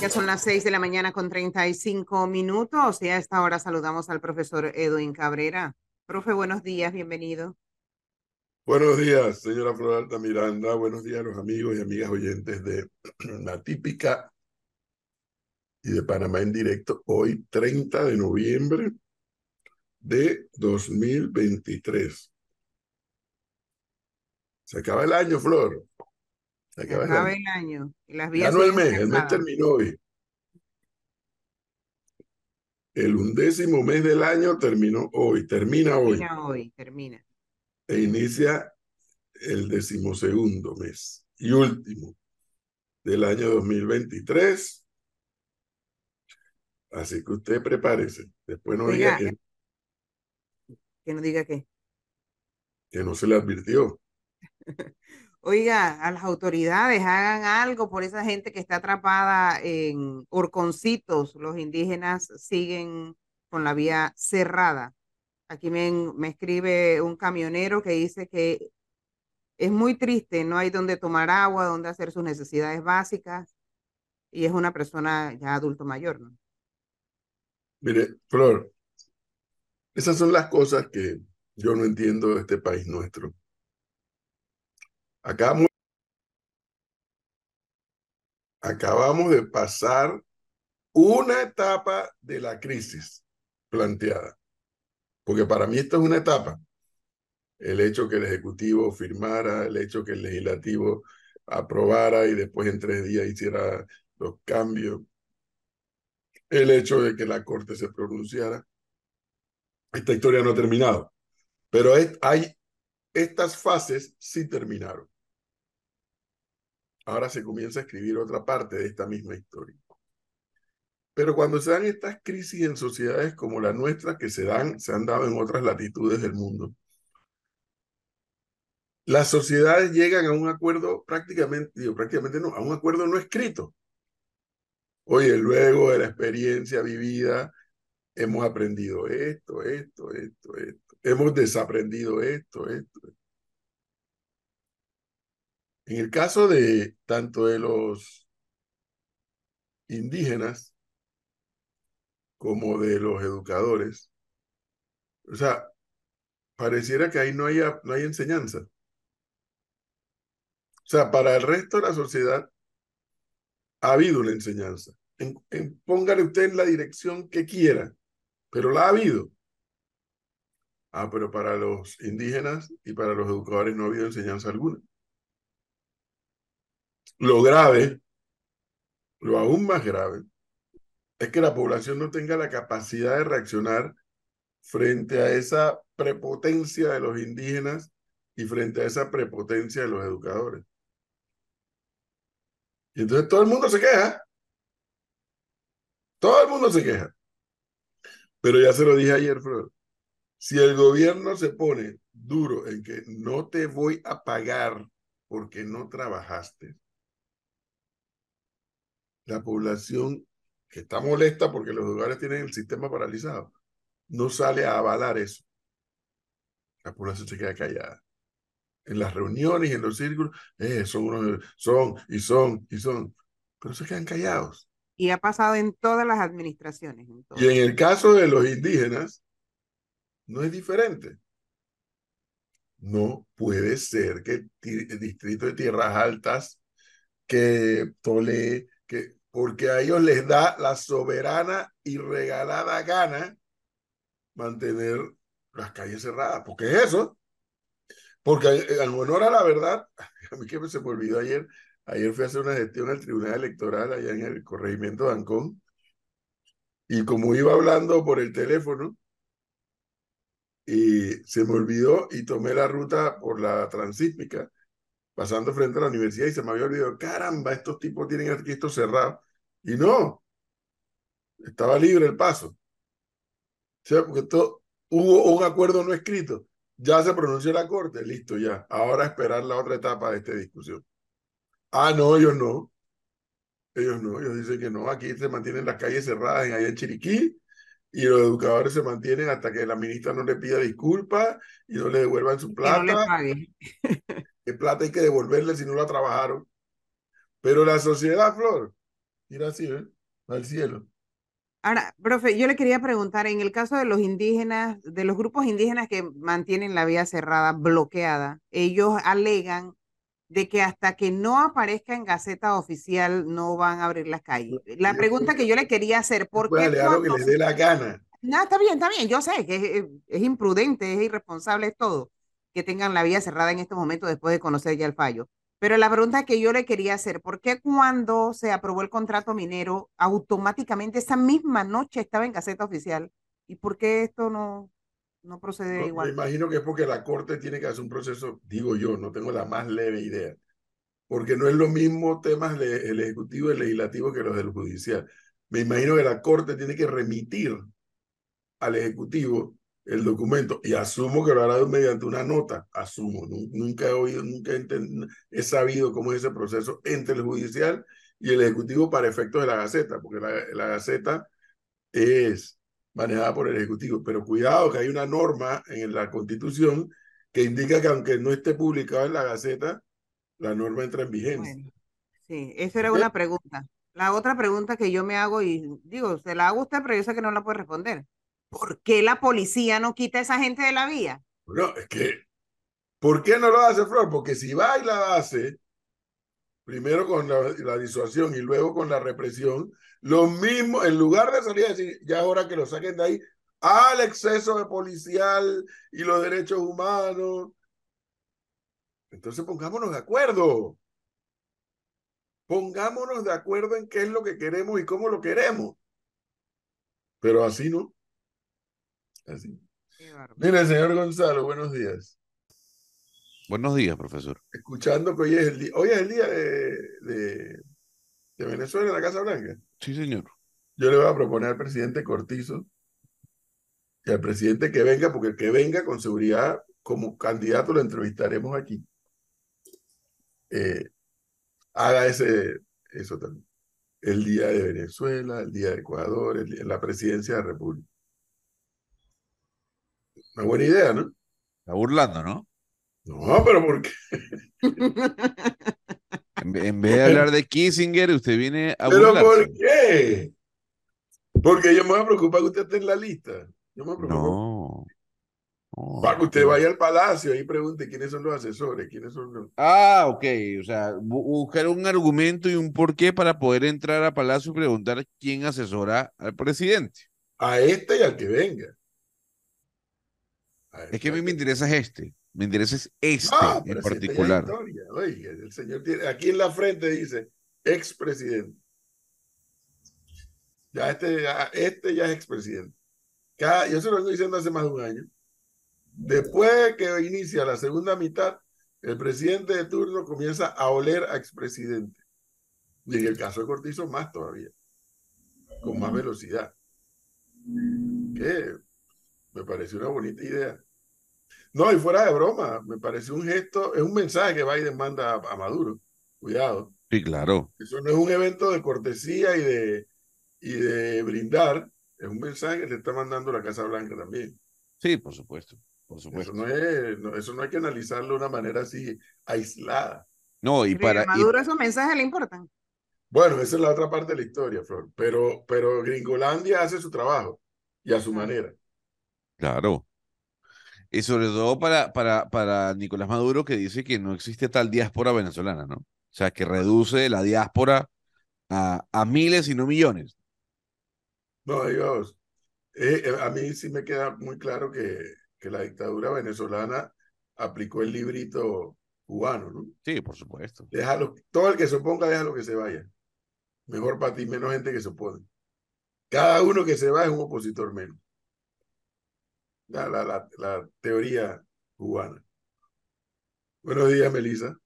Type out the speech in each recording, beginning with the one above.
Ya son las 6 de la mañana con 35 minutos y a esta hora saludamos al profesor Edwin Cabrera. Profe, buenos días, bienvenido. Buenos días, señora Floralta Miranda. Buenos días a los amigos y amigas oyentes de La Típica y de Panamá en directo. Hoy, 30 de noviembre de 2023. Se acaba el año, Flor. Se acaba, el, año. el año. Y las vías ya no el mes, el mes terminó hoy. El undécimo mes del año terminó hoy, termina hoy. Termina hoy, termina. E inicia el decimosegundo mes y último del año 2023. Así que usted prepárese. Después no diga, que, que no diga qué. Que no se le advirtió. Oiga, a las autoridades hagan algo por esa gente que está atrapada en horconcitos. Los indígenas siguen con la vía cerrada. Aquí me, me escribe un camionero que dice que es muy triste, no hay donde tomar agua, donde hacer sus necesidades básicas y es una persona ya adulto mayor, ¿no? Mire, Flor, esas son las cosas que yo no entiendo de este país nuestro. Acabamos de pasar una etapa de la crisis planteada, porque para mí esto es una etapa. El hecho que el Ejecutivo firmara, el hecho que el Legislativo aprobara y después en tres días hiciera los cambios, el hecho de que la Corte se pronunciara. Esta historia no ha terminado, pero hay, estas fases sí terminaron ahora se comienza a escribir otra parte de esta misma historia. Pero cuando se dan estas crisis en sociedades como la nuestra, que se dan, se han dado en otras latitudes del mundo, las sociedades llegan a un acuerdo prácticamente, digo, prácticamente no, a un acuerdo no escrito. Oye, luego de la experiencia vivida, hemos aprendido esto, esto, esto, esto. Hemos desaprendido esto, esto. esto. En el caso de tanto de los indígenas como de los educadores, o sea, pareciera que ahí no, haya, no hay enseñanza. O sea, para el resto de la sociedad ha habido una enseñanza. póngale usted en la dirección que quiera, pero la ha habido. Ah, pero para los indígenas y para los educadores no ha habido enseñanza alguna. Lo grave, lo aún más grave, es que la población no tenga la capacidad de reaccionar frente a esa prepotencia de los indígenas y frente a esa prepotencia de los educadores. Y entonces todo el mundo se queja. Todo el mundo se queja. Pero ya se lo dije ayer, Fred. Si el gobierno se pone duro en que no te voy a pagar porque no trabajaste, la población que está molesta porque los lugares tienen el sistema paralizado, no sale a avalar eso. La población se queda callada. En las reuniones y en los círculos, eh, son, son y son y son, pero se quedan callados. Y ha pasado en todas las administraciones. y en el caso de los indígenas, no es diferente. No puede ser que el distrito de Tierras Altas, que Tole, que porque a ellos les da la soberana y regalada gana mantener las calles cerradas. ¿Por qué es eso? Porque en honor a la verdad, a mí que se me olvidó ayer, ayer fui a hacer una gestión al Tribunal Electoral allá en el corregimiento de Ancón, y como iba hablando por el teléfono, y se me olvidó y tomé la ruta por la transísmica, pasando frente a la universidad y se me había olvidado, caramba, estos tipos tienen esto cerrado. Y no, estaba libre el paso. O sea, porque hubo un acuerdo no escrito. Ya se pronunció la corte, listo ya. Ahora esperar la otra etapa de esta discusión. Ah, no, ellos no. Ellos no, ellos dicen que no. Aquí se mantienen las calles cerradas en allá en Chiriquí y los educadores se mantienen hasta que la ministra no le pida disculpas y no le devuelvan su plata. no le plata hay que devolverle si no la trabajaron. Pero la sociedad, Flor, Mira así, ¿eh? Al cielo. Ahora, profe, yo le quería preguntar, en el caso de los indígenas, de los grupos indígenas que mantienen la vía cerrada, bloqueada, ellos alegan de que hasta que no aparezca en Gaceta Oficial no van a abrir las calles. La pregunta que yo le quería hacer, ¿por qué? lo que les dé la gana. No, está bien, está bien, yo sé que es, imprudente, es irresponsable, es todo, que tengan la vía cerrada en este momento después de conocer ya el fallo. Pero la pregunta que yo le quería hacer, ¿por qué cuando se aprobó el contrato minero, automáticamente esa misma noche estaba en Gaceta Oficial? ¿Y por qué esto no, no procede igual? Me imagino que es porque la Corte tiene que hacer un proceso, digo yo, no tengo la más leve idea, porque no es lo mismo temas el Ejecutivo y el Legislativo que los del Judicial. Me imagino que la Corte tiene que remitir al Ejecutivo el documento y asumo que lo hará mediante una nota, asumo, nunca he oído, nunca he, sabido cómo es ese proceso entre el judicial y el ejecutivo para efectos de la Gaceta, porque la, la Gaceta es manejada por el ejecutivo, pero cuidado que hay una norma en la Constitución que indica que aunque no esté publicado en la Gaceta, la norma entra en vigencia. sí, esa era una pregunta. La otra pregunta que yo me hago, y digo, se la hago a usted, pero yo sé que no la puede responder. ¿Por qué la policía no quita a esa gente de la vía? No, es que, ¿por qué no lo hace Flor? Porque si va y la hace, primero con la, disuasión y luego con la represión, lo mismo, en lugar de salir a decir, ya es hora que lo saquen de ahí, al exceso de policial y los derechos humanos. Entonces pongámonos de acuerdo. Pongámonos de acuerdo en qué es lo que queremos y cómo lo queremos. Pero así no. Así. Mire, señor Gonzalo, buenos días. Buenos días, profesor. Escuchando que hoy es el día, hoy es el día de, de, Venezuela en la Casa Blanca. Sí, señor. Yo le voy a proponer al presidente Cortizo y al presidente que venga, porque el que venga con seguridad como candidato lo entrevistaremos aquí. Eh, haga ese, eso también. El día de Venezuela, el día de Ecuador, el la presidencia de la República. Una buena idea, ¿no? Está burlando, ¿no? No, pero ¿por qué? en, vez de hablar de Kissinger, usted viene a ¿Pero por qué? Porque yo me voy a preocupar que usted esté en la lista. Yo me preocupo. No. Para que usted vaya al palacio y pregunte quiénes son los asesores, quiénes son los... Ah, ok. O sea, buscar un argumento y un porqué para poder entrar al palacio y preguntar quién asesora al presidente. A este y al que venga. Es que a mí me interesa este. Me interesa es este en particular. Oye, el señor tiene, aquí en la frente dice expresidente. Ya este, ya, este ya es expresidente. yo se lo estoy diciendo hace más de un año. Después que inicia la segunda mitad, el presidente de turno comienza a oler a expresidente. Y en el caso de Cortizo, más todavía. Con más velocidad. Que me pareció una bonita idea. No, y fuera de broma, me parece un gesto, es un mensaje que Biden manda a, Maduro. Cuidado. Sí, claro. Eso no es un evento de cortesía y de, y de brindar, es un mensaje que le está mandando la Casa Blanca también. Sí, por supuesto. Por supuesto. Eso no, es, eso no hay que analizarlo de una manera así aislada. No, y para. A Maduro esos mensajes le importan. Bueno, esa es la otra parte de la historia, Flor. Pero, pero Gringolandia hace su trabajo y a su manera. Claro. Y sobre todo para, para, para Nicolás Maduro, que dice que no existe tal diáspora venezolana, ¿no? O sea, que reduce la diáspora a, a miles y no millones. No, Dios. Eh, eh, a mí sí me queda muy claro que, que la dictadura venezolana aplicó el librito cubano, ¿no? Sí, por supuesto. Déjalo, todo el que se oponga, déjalo que se vaya. Mejor para ti, menos gente que se opone. Cada uno que se va es un opositor menos la, la, la, teoría cubana. Buenos días, Melissa.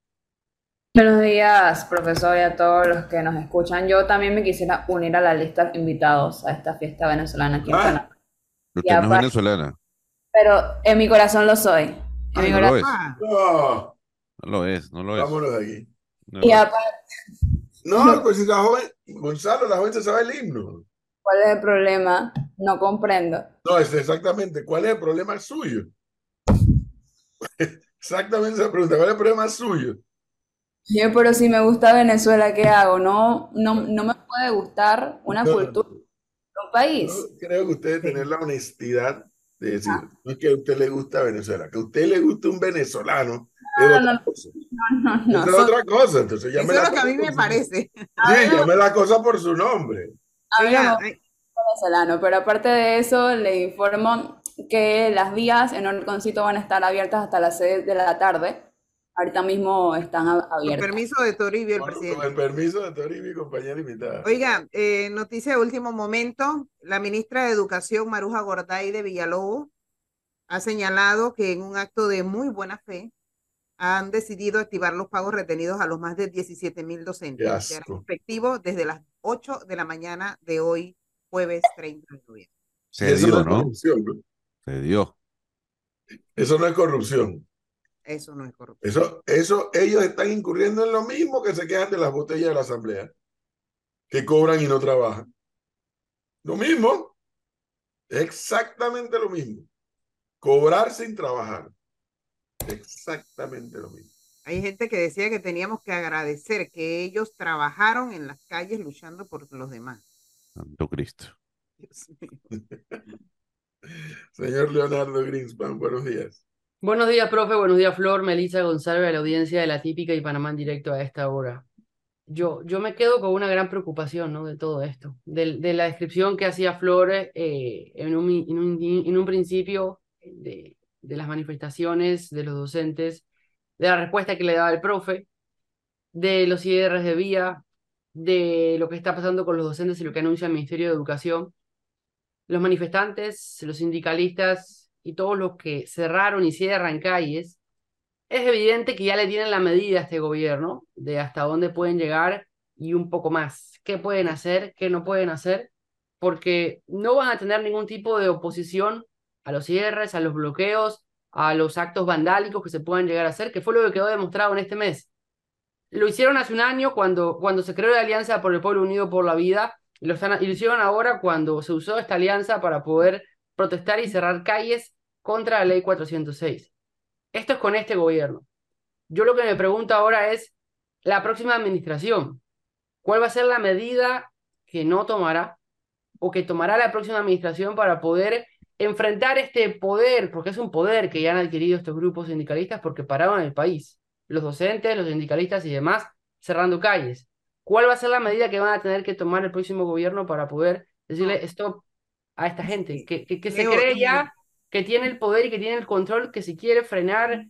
Buenos días, profesor, y a todos los que nos escuchan. Yo también me quisiera unir a la lista de invitados a esta fiesta venezolana aquí en ah. Panamá. Usted no es venezolana. Pero en mi corazón lo soy. En ah, mi no corazón. Lo es. No. no. lo es, no lo es. Vámonos de aquí. No y aparte... No, pues si la joven, Gonzalo, la joven se sabe el himno. ¿Cuál es el problema? No comprendo. No, es exactamente. ¿Cuál es el problema suyo? exactamente esa pregunta. ¿Cuál es el problema suyo? Oye, pero si me gusta Venezuela, ¿qué hago? No, no, no me puede gustar una No, cultura un país. yo creo que usted debe tener Sí. la honestidad de decir, Ah. no es que a usted le gusta Venezuela, que a usted le guste un venezolano No, es no, otra no, cosa. no, es son- otra cosa, entonces Eso es lo que a mí me parece. Sí, llame la cosa por su nombre. A mí no me Oiga, gusta ay, venezolano, pero aparte de eso, le informo que las vías en Orconcito van a estar abiertas hasta las 6 de la tarde. Ahorita mismo están a- con abiertas. permiso de Toribio, el Con, con presidente. el permiso de Tori, mi compañera invitada. Oiga, eh, noticia de último momento, la ministra de Educación, Maruja Gorday de Villalobos, ha señalado que en un acto de muy buena fe han decidido activar los pagos retenidos a los más de 17 mil docentes. Qué Será asco. efectivo desde las 8 de la mañana de hoy, jueves 30 de noviembre. Se eso no dio, es ¿no? corrupción, ¿no? Se dio. Eso no es corrupción. Eso no es corrupción. Eso, eso, ellos están incurriendo en lo mismo que se quejan de las botellas de la asamblea, que cobran y no trabajan. Lo mismo, exactamente lo mismo. Cobrar sin trabajar. Exactamente lo mismo. Hay gente que decía que teníamos que agradecer que ellos trabajaron en las calles luchando por los demás. Santo Cristo. Dios mío. Señor Leonardo Greenspan, buenos días. Buenos días, profe. Buenos días, Flor, Melissa González, a la audiencia de La Típica y Panamá en directo a esta hora. Yo, yo me quedo con una gran preocupación, ¿no? de todo esto, de, de la descripción que hacía Flor eh, en un, en un, en un principio de, de las manifestaciones de los docentes, de la respuesta que le daba el profe, de los cierres de vía, de lo que está pasando con los docentes y lo que anuncia el Ministerio de Educación. Los manifestantes, los sindicalistas y todos los que cerraron y cierran calles, es evidente que ya le tienen la medida a este gobierno de hasta dónde pueden llegar y un poco más. ¿Qué pueden hacer? ¿Qué no pueden hacer? Porque no van a tener ningún tipo de oposición a los cierres, a los bloqueos, a los actos vandálicos que se puedan llegar a hacer, que fue lo que quedó demostrado en este mes. Lo hicieron hace un año cuando, cuando se creó la Alianza por el Pueblo Unido por la Vida, y lo, y lo hicieron ahora cuando se usó esta alianza para poder protestar y cerrar calles contra la ley 406. Esto es con este gobierno. Yo lo que me pregunto ahora es, la próxima administración, ¿cuál va a ser la medida que no tomará o que tomará la próxima administración para poder enfrentar este poder, porque es un poder que ya han adquirido estos grupos sindicalistas porque pararon el país, los docentes, los sindicalistas y demás, cerrando calles? ¿Cuál va a ser la medida que van a tener que tomar el próximo gobierno para poder decirle stop a esta gente que, que, que se cree ya que tiene el poder y que tiene el control, que si quiere frenar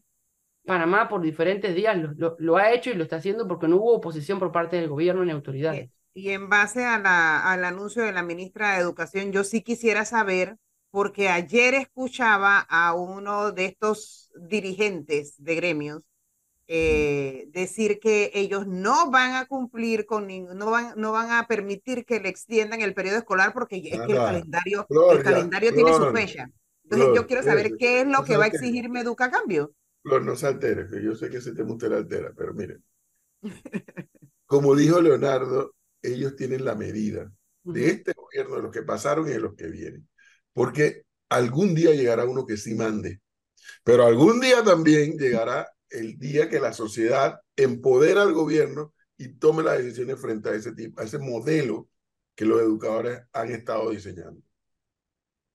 Panamá por diferentes días, lo, lo, lo ha hecho y lo está haciendo porque no hubo oposición por parte del gobierno ni autoridades. Y en base a la, al anuncio de la ministra de Educación, yo sí quisiera saber, porque ayer escuchaba a uno de estos dirigentes de gremios eh, decir que ellos no van a cumplir con ningún, no van, no van a permitir que le extiendan el periodo escolar porque es que el calendario, Flor, el ya, calendario tiene su fecha. Entonces Flor, yo quiero saber qué es lo no que va a se altere. exigir Meduca a cambio. Flor, no se altere, que yo sé que ese tema usted la altera, pero mire, como dijo Leonardo, ellos tienen la medida de este gobierno, de los que pasaron y de los que vienen. Porque algún día llegará uno que sí mande, pero algún día también llegará el día que la sociedad empodera al gobierno y tome las decisiones frente a ese tipo, a ese modelo que los educadores han estado diseñando.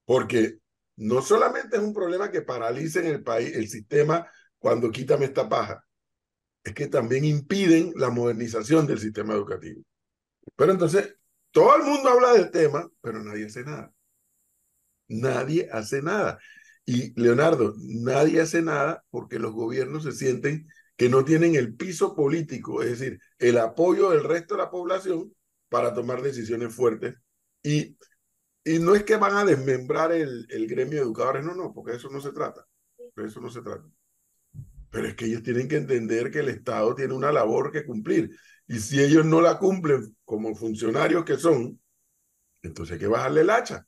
Porque no solamente es un problema que paralice en el país el sistema cuando quítame esta paja, es que también impiden la modernización del sistema educativo. Pero entonces, todo el mundo habla del tema, pero nadie hace nada. Nadie hace nada. Y Leonardo, nadie hace nada porque los gobiernos se sienten que no tienen el piso político, es decir, el apoyo del resto de la población para tomar decisiones fuertes. Y, y no es que van a desmembrar el, el gremio de educadores, no, no, porque eso no se trata. Eso no se trata. Pero es que ellos tienen que entender que el Estado tiene una labor que cumplir. Y si ellos no la cumplen como funcionarios que son, entonces hay que bajarle el hacha.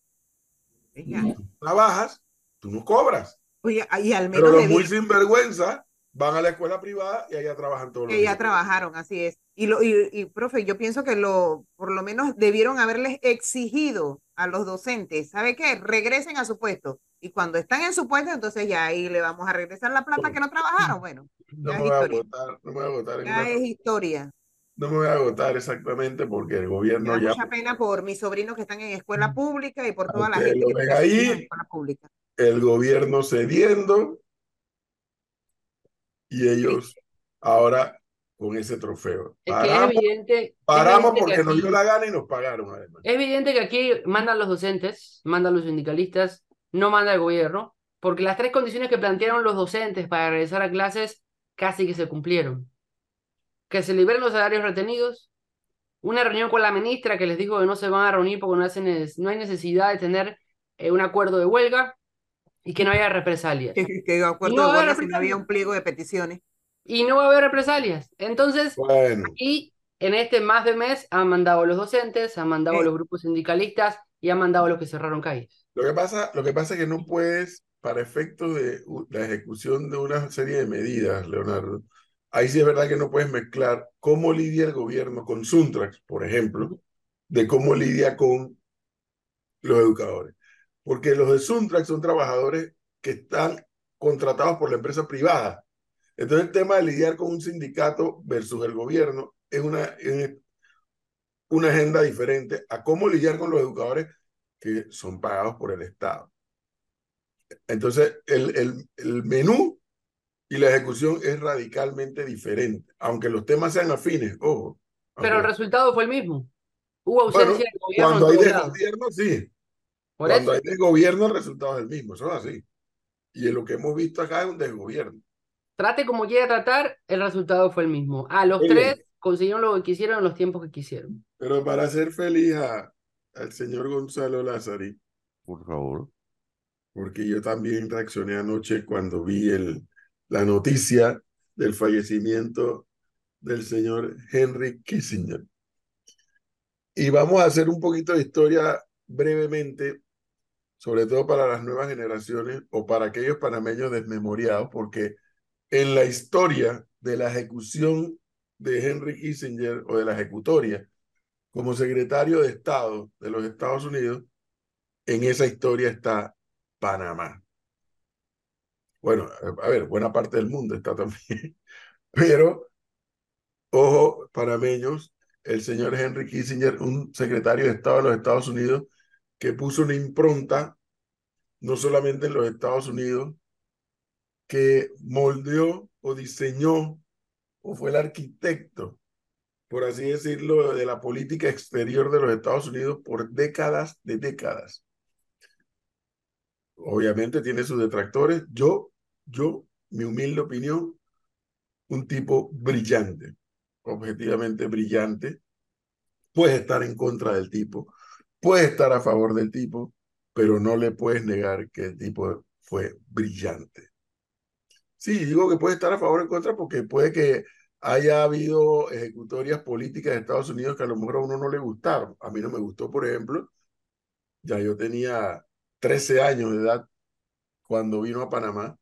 Tú trabajas, tú no cobras. oye, y al Pero menos los debi- muy sinvergüenza van a la escuela privada y allá trabajan todos los días. trabajaron, así es. Y, lo, y, y, profe, yo pienso que lo, por lo menos debieron haberles exigido a los docentes, ¿sabe qué? Regresen a su puesto. Y cuando están en su puesto, entonces ya ahí le vamos a regresar la plata que no trabajaron. Bueno, No ya me es voy a historia. agotar, no me voy a agotar en Ya es historia. No me voy a agotar exactamente porque el Me gobierno da ya, mucha pena por mis sobrinos que están en escuela pública y por toda la gente que en ahí. escuela pública. el gobierno cediendo y ellos ahora con ese trofeo. Es que es Paramos, evidente, es paramos evidente que porque nos dio la gana y nos pagaron además. Es evidente que aquí mandan los docentes, mandan los sindicalistas, no manda el gobierno, porque las tres condiciones que plantearon los docentes para regresar a clases casi que se cumplieron. Que se liberen los salarios retenidos, una reunión con la ministra que les dijo que no se van a reunir porque no, hacen no hay necesidad de tener eh, un acuerdo de huelga y que no haya represalias. Que, que acuerdo no de huelga si no había un pliego de peticiones. Y no va a haber represalias. Entonces, Bueno, Y en este más de mes han mandado los docentes, han mandado Sí. los grupos sindicalistas y han mandado los que cerraron calles. lo que pasa, lo que pasa es que no puedes, para efectos de la ejecución de una serie de medidas, Leonardo, ahí sí es verdad que no puedes mezclar cómo lidia el gobierno con Suntrax, por ejemplo, de cómo lidia con los educadores. Porque los de Suntrax son trabajadores que están contratados por la empresa privada. Entonces el tema de lidiar con un sindicato versus el gobierno es una, es una agenda diferente a cómo lidiar con los educadores que son pagados por el Estado. Entonces el, el, el menú y la ejecución es radicalmente diferente, aunque los temas sean afines, ojo. Pero el resultado fue el mismo. Hubo ausencia Bueno, del gobierno cuando hay todos de lados. gobierno, sí. Por Cuando eso, hay de gobierno, el resultado es el mismo, eso es así. Y en lo que hemos visto acá es un desgobierno. trate como quiera tratar, el resultado fue el mismo. A los Muy bien. tres consiguieron lo que quisieron en los tiempos que quisieron. Pero para hacer feliz a, al señor Gonzalo Lázari, Por favor. porque yo también reaccioné anoche cuando vi el, la noticia del fallecimiento del señor Henry Kissinger. Y vamos a hacer un poquito de historia brevemente, sobre todo para las nuevas generaciones o para aquellos panameños desmemoriados, porque en la historia de la ejecución de Henry Kissinger o de la ejecutoria como secretario de Estado de los Estados Unidos, en esa historia está Panamá. Bueno, a ver, buena parte del mundo está también, pero ojo, panameños, el señor Henry Kissinger, un secretario de Estado de los Estados Unidos, que puso una impronta no solamente en los Estados Unidos, que moldeó o diseñó o fue el arquitecto, por así decirlo, de la política exterior de los Estados Unidos por décadas de décadas. Obviamente tiene sus detractores. Yo, yo, mi humilde opinión, un tipo brillante, objetivamente brillante. Puedes estar en contra del tipo, puedes estar a favor del tipo, pero no le puedes negar que el tipo fue brillante. Sí, digo que puede estar a favor o en contra porque puede que haya habido ejecutorias políticas de Estados Unidos que a lo mejor a uno no le gustaron. A mí no me gustó, por ejemplo, ya yo tenía 13 años de edad cuando vino a Panamá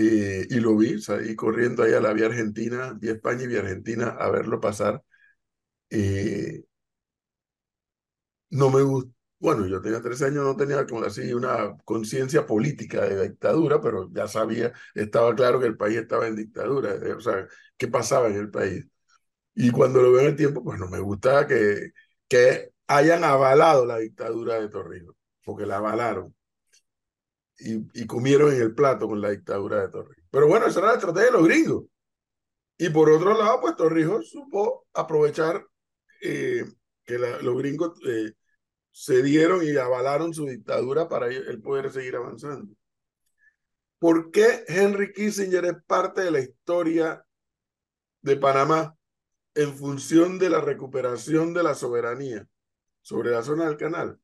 y lo vi, salí corriendo ahí a la vía Argentina, vía España y vía Argentina a verlo pasar. Eh, no me gustó. Bueno, yo tenía 13 años, no tenía como así una conciencia política de dictadura, pero ya sabía, estaba claro que el país estaba en dictadura, eh, o sea, qué pasaba en el país. Y cuando lo veo en el tiempo, pues no me gusta que, que hayan avalado la dictadura de Torrijos, porque la avalaron. Y, y comieron en el plato con la dictadura de Torrijos. Pero bueno, esa era la estrategia de los gringos. Y por otro lado, pues Torrijos supo aprovechar eh, que los gringos eh, cedieron y avalaron su dictadura para él poder seguir avanzando. ¿Por qué Henry Kissinger es parte de la historia de Panamá en función de la recuperación de la soberanía sobre la zona del canal?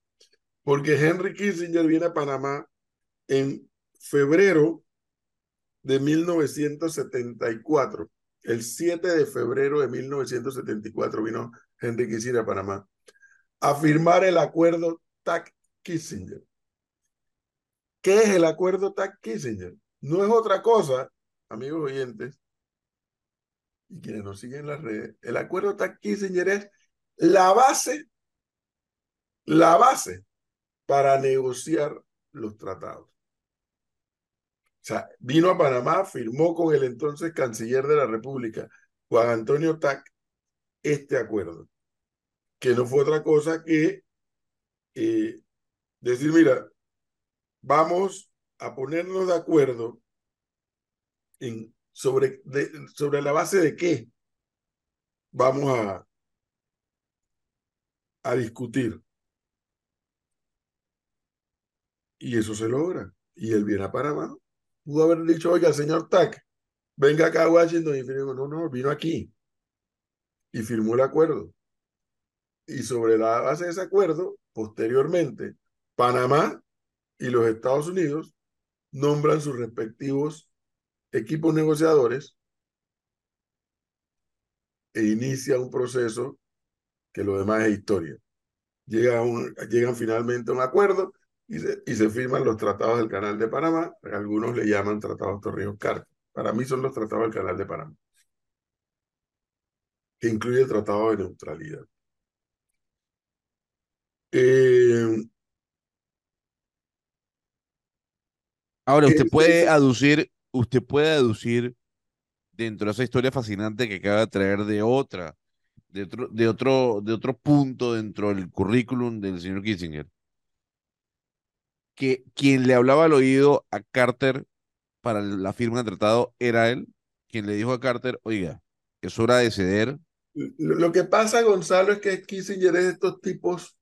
Porque Henry Kissinger viene a Panamá en febrero de 1974. El 7 de febrero de 1974 vino Henry Kissinger a Panamá a firmar el acuerdo TAC-Kissinger. ¿Qué es el acuerdo TAC-Kissinger? No es otra cosa, amigos oyentes, y quienes nos siguen en las redes, el acuerdo TAC-Kissinger es la base, la base para negociar los tratados. Sea, vino a Panamá, firmó con el entonces canciller de la República, Juan Antonio Tac, este acuerdo, que no fue otra cosa que eh, decir, mira, vamos a ponernos de acuerdo sobre, sobre la base de qué vamos a, a discutir. Y eso se logra. Y él viene a Panamá. Pudo haber dicho, oiga, señor Tac, venga acá a Washington y firmó. No, no, vino aquí. Y firmó el acuerdo. Y sobre la base de ese acuerdo, posteriormente, Panamá y los Estados Unidos nombran sus respectivos equipos negociadores e inicia un proceso que lo demás es historia. Llega llegan finalmente a un acuerdo y se, y se firman los tratados del Canal de Panamá. Algunos le llaman tratados Torrijos Carter. Para mí son los tratados del Canal de Panamá, que incluye el Tratado de Neutralidad. Eh, Ahora, usted puede aducir, usted puede aducir dentro de esa historia fascinante que acaba de traer de otra, de otro, de otro, de otro punto dentro del currículum del señor Kissinger, que quien le hablaba al oído a Carter para la firma del tratado era él, quien le dijo a Carter, oiga, es hora de ceder. Lo que pasa, Gonzalo, es que Kissinger es de estos tipos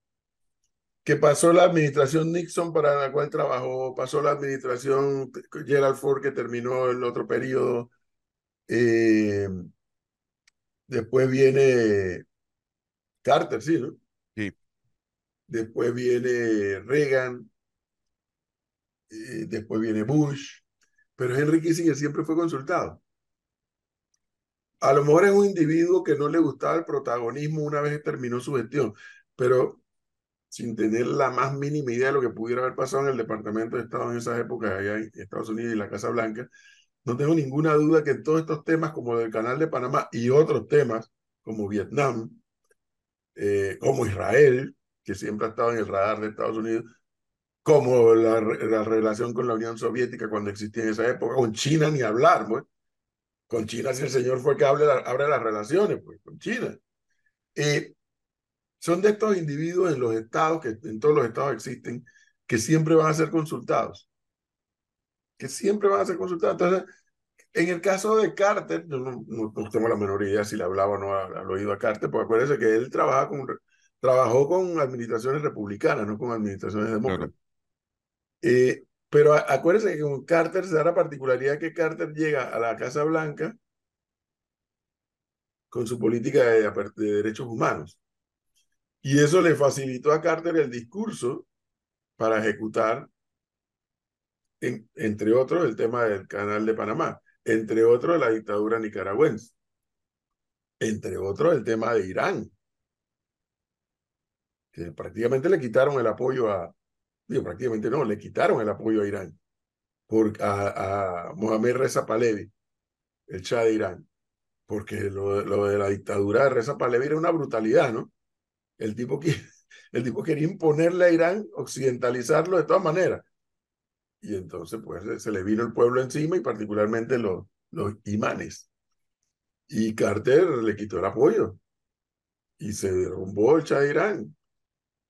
que pasó la administración Nixon para la cual trabajó, pasó la administración Gerald Ford que terminó el otro periodo, eh, después viene Carter, sí, ¿no? Sí. Después viene Reagan, eh, después viene Bush, pero Henry Kissinger siempre fue consultado. A lo mejor es un individuo que no le gustaba el protagonismo una vez terminó su gestión, pero sin tener la más mínima idea de lo que pudiera haber pasado en el Departamento de Estado en esas épocas allá en Estados Unidos y la Casa Blanca, no tengo ninguna duda que en todos estos temas como el Canal de Panamá y otros temas como Vietnam, eh, como Israel, que siempre ha estado en el radar de Estados Unidos, como la, la, relación con la Unión Soviética cuando existía en esa época, con China ni hablar, pues. Con China si el señor fue que abre, abre las relaciones, pues, con China. Eh, son de estos individuos en los estados, que en todos los estados existen, que siempre van a ser consultados. Que siempre van a ser consultados. Entonces, en el caso de Carter, yo no, no, tengo la menor idea si le hablaba o no al oído a Carter, porque acuérdense que él trabaja con, trabajó con administraciones republicanas, no con administraciones demócratas. Eh, pero acuérdense que con Carter se da la particularidad que Carter llega a la Casa Blanca con su política de, de derechos humanos. Y eso le facilitó a Carter el discurso para ejecutar, entre otros, el tema del canal de Panamá, entre otros, la dictadura nicaragüense, entre otros, el tema de Irán, que prácticamente le quitaron el apoyo a, prácticamente no, le quitaron el apoyo a Irán, por, a, a Mohamed Reza Pahlavi, el Shah de Irán, porque lo, lo de la dictadura de Reza Pahlavi era una brutalidad, ¿no? El tipo, el tipo quería imponerle a Irán, occidentalizarlo de todas maneras. Y entonces, pues, se le vino el pueblo encima y particularmente los, los imanes. Y Carter le quitó el apoyo. Y se derrumbó el Shah de Irán.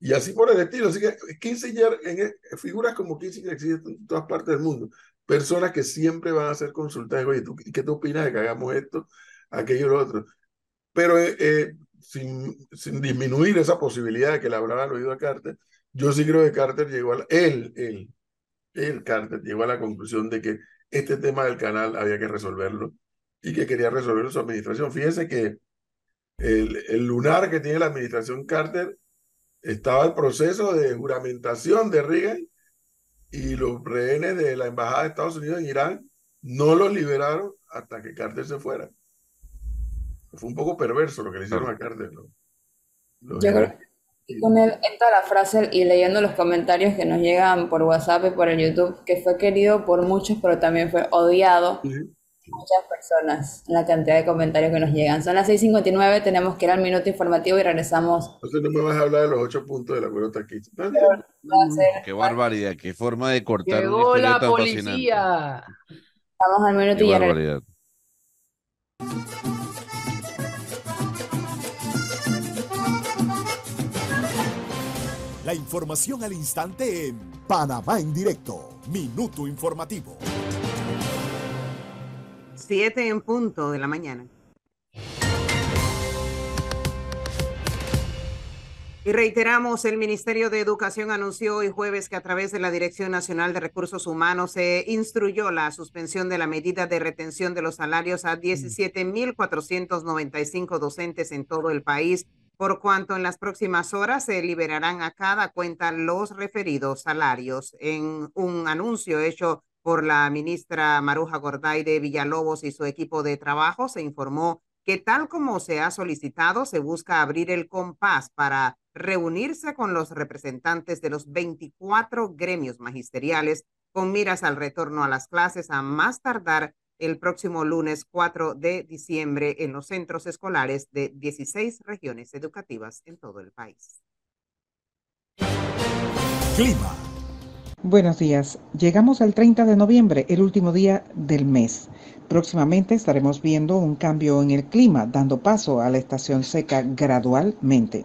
Y así por el estilo. Así que Kissinger, en, e, figuras como Kissinger existen en todas partes del mundo. Personas que siempre van a hacer consultas. Oye, ¿tú, ¿qué tú opinas de que hagamos esto, aquello y lo otro? Pero eh, eh sin, sin disminuir esa posibilidad de que le hablara al oído a Carter, yo sí creo que Carter llegó a él, él, él, Carter, llegó a la conclusión de que este tema del canal había que resolverlo y que quería resolverlo su administración. Fíjense que el, el lunar que tiene la administración Carter estaba el proceso de juramentación de Reagan y los rehenes de la embajada de Estados Unidos en Irán no los liberaron hasta que Carter se fuera. Fue un poco perverso lo que le hicieron a Carter. Yo creo que con él entra la frase y leyendo los comentarios que nos llegan por WhatsApp y por el YouTube, que fue querido por muchos, pero también fue odiado. Muchas personas, la cantidad de comentarios que nos llegan. Son las 6:59, tenemos que ir al minuto informativo y regresamos. Entonces no me vas a hablar de los ocho puntos del acuerdo taquista. A ser- Qué barbaridad, qué forma de cortar Llegó la tan policía. Vamos al minuto. Qué y ya regresamos. barbaridad. La información al instante en Panamá en directo. Minuto informativo. Siete en punto de la mañana. Y reiteramos, el Ministerio de Educación anunció hoy jueves que a través de la Dirección Nacional de Recursos Humanos se instruyó la suspensión de la medida de retención de los salarios a 17.495 docentes en todo el país, por cuanto en las próximas horas se liberarán a cada cuenta los referidos salarios. En un anuncio hecho por la ministra Maruja Gorday de Villalobos y su equipo de trabajo, se informó que tal como se ha solicitado, se busca abrir el compás para reunirse con los representantes de los 24 gremios magisteriales con miras al retorno a las clases a más tardar el próximo lunes 4 de diciembre en los centros escolares de 16 regiones educativas en todo el país. Clima. Buenos días. Llegamos al 30 de noviembre, el último día del mes. Próximamente estaremos viendo un cambio en el clima, dando paso a la estación seca gradualmente.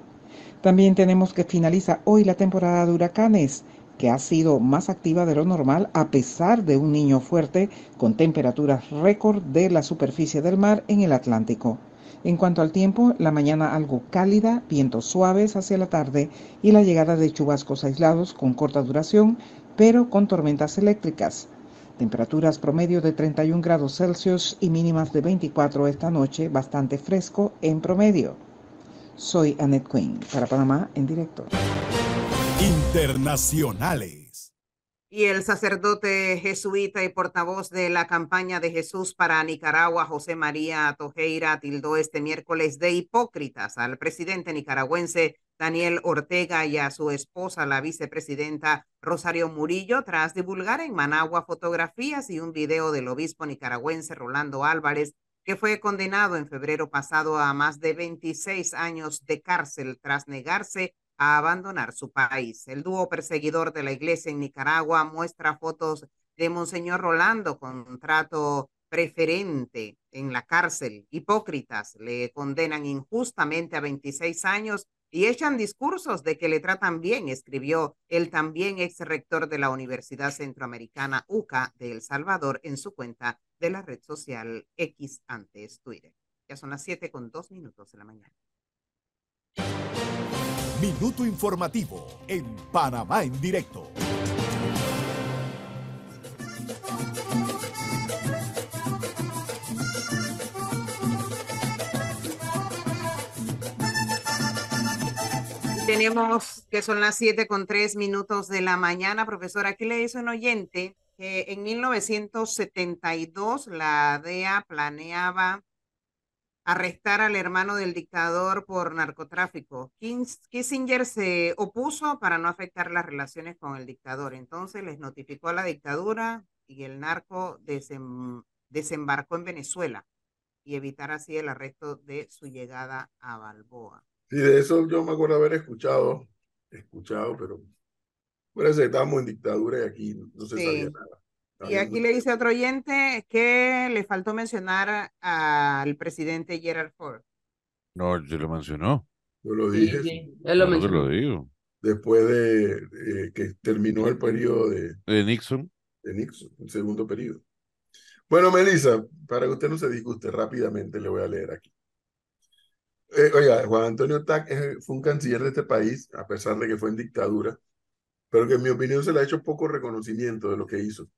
También tenemos que finaliza hoy la temporada de huracanes, que ha sido más activa de lo normal a pesar de un niño fuerte con temperaturas récord de la superficie del mar en el Atlántico. En cuanto al tiempo, la mañana algo cálida, vientos suaves hacia la tarde y la llegada de chubascos aislados con corta duración, pero con tormentas eléctricas. Temperaturas promedio de 31 grados Celsius y mínimas de 24 esta noche, bastante fresco en promedio. Soy Annette Quinn para Panamá en directo. Internacionales. Y el sacerdote jesuita y portavoz de la campaña de Jesús para Nicaragua, José María Tojeira, tildó este miércoles de hipócritas al presidente nicaragüense Daniel Ortega y a su esposa, la vicepresidenta Rosario Murillo, tras divulgar en Managua fotografías y un video del obispo nicaragüense Rolando Álvarez, que fue condenado en febrero pasado a más de 26 años de cárcel tras negarse a abandonar su país. El dúo perseguidor de la iglesia en Nicaragua muestra fotos de Monseñor Rolando con trato preferente en la cárcel. Hipócritas le condenan injustamente a 26 años y echan discursos de que le tratan bien, escribió el también ex rector de la Universidad Centroamericana UCA de El Salvador en su cuenta de la red social X antes Twitter. Ya son las 7 con 2 minutos de la mañana. Minuto informativo en Panamá en directo. Tenemos que son las 7 con 3 minutos de la mañana. Profesor, aquí le dice un oyente que en 1972 la DEA planeaba arrestar al hermano del dictador por narcotráfico. Kissinger se opuso para no afectar las relaciones con el dictador. Entonces les notificó a la dictadura y el narco desem- desembarcó en Venezuela y evitar así el arresto de su llegada a Balboa. Sí, de eso yo me acuerdo haber escuchado, escuchado, pero parece que estábamos en dictadura y aquí no se Sí. sabía nada. Y aquí le dice otro oyente que le faltó mencionar al presidente Gerald Ford. No, se lo mencionó. Yo lo dije sí, él lo Claro que lo mencionó. digo. después de eh, que terminó el periodo de, De Nixon. de Nixon, el segundo periodo. Bueno, Melissa, para que usted no se disguste rápidamente, le voy a leer aquí. Eh, oiga, Juan Antonio Tac fue un canciller de este país, a pesar de que fue en dictadura, pero que en mi opinión se le ha hecho poco reconocimiento de lo que hizo.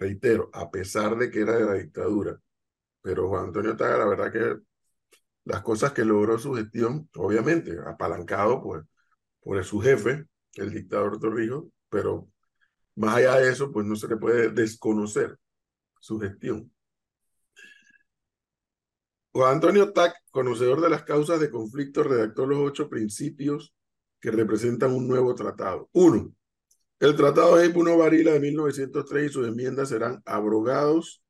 Reitero, a pesar de que era de la dictadura, pero Juan Antonio Taga, la verdad que las cosas que logró su gestión, obviamente, apalancado por, por su jefe, el dictador Torrijos, pero más allá de eso, pues no se le puede desconocer su gestión. Juan Antonio Tac, conocedor de las causas de conflicto, redactó los ocho principios que representan un nuevo tratado. Uno, el Tratado de Puno Varila de 1903 y sus enmiendas serán abrogados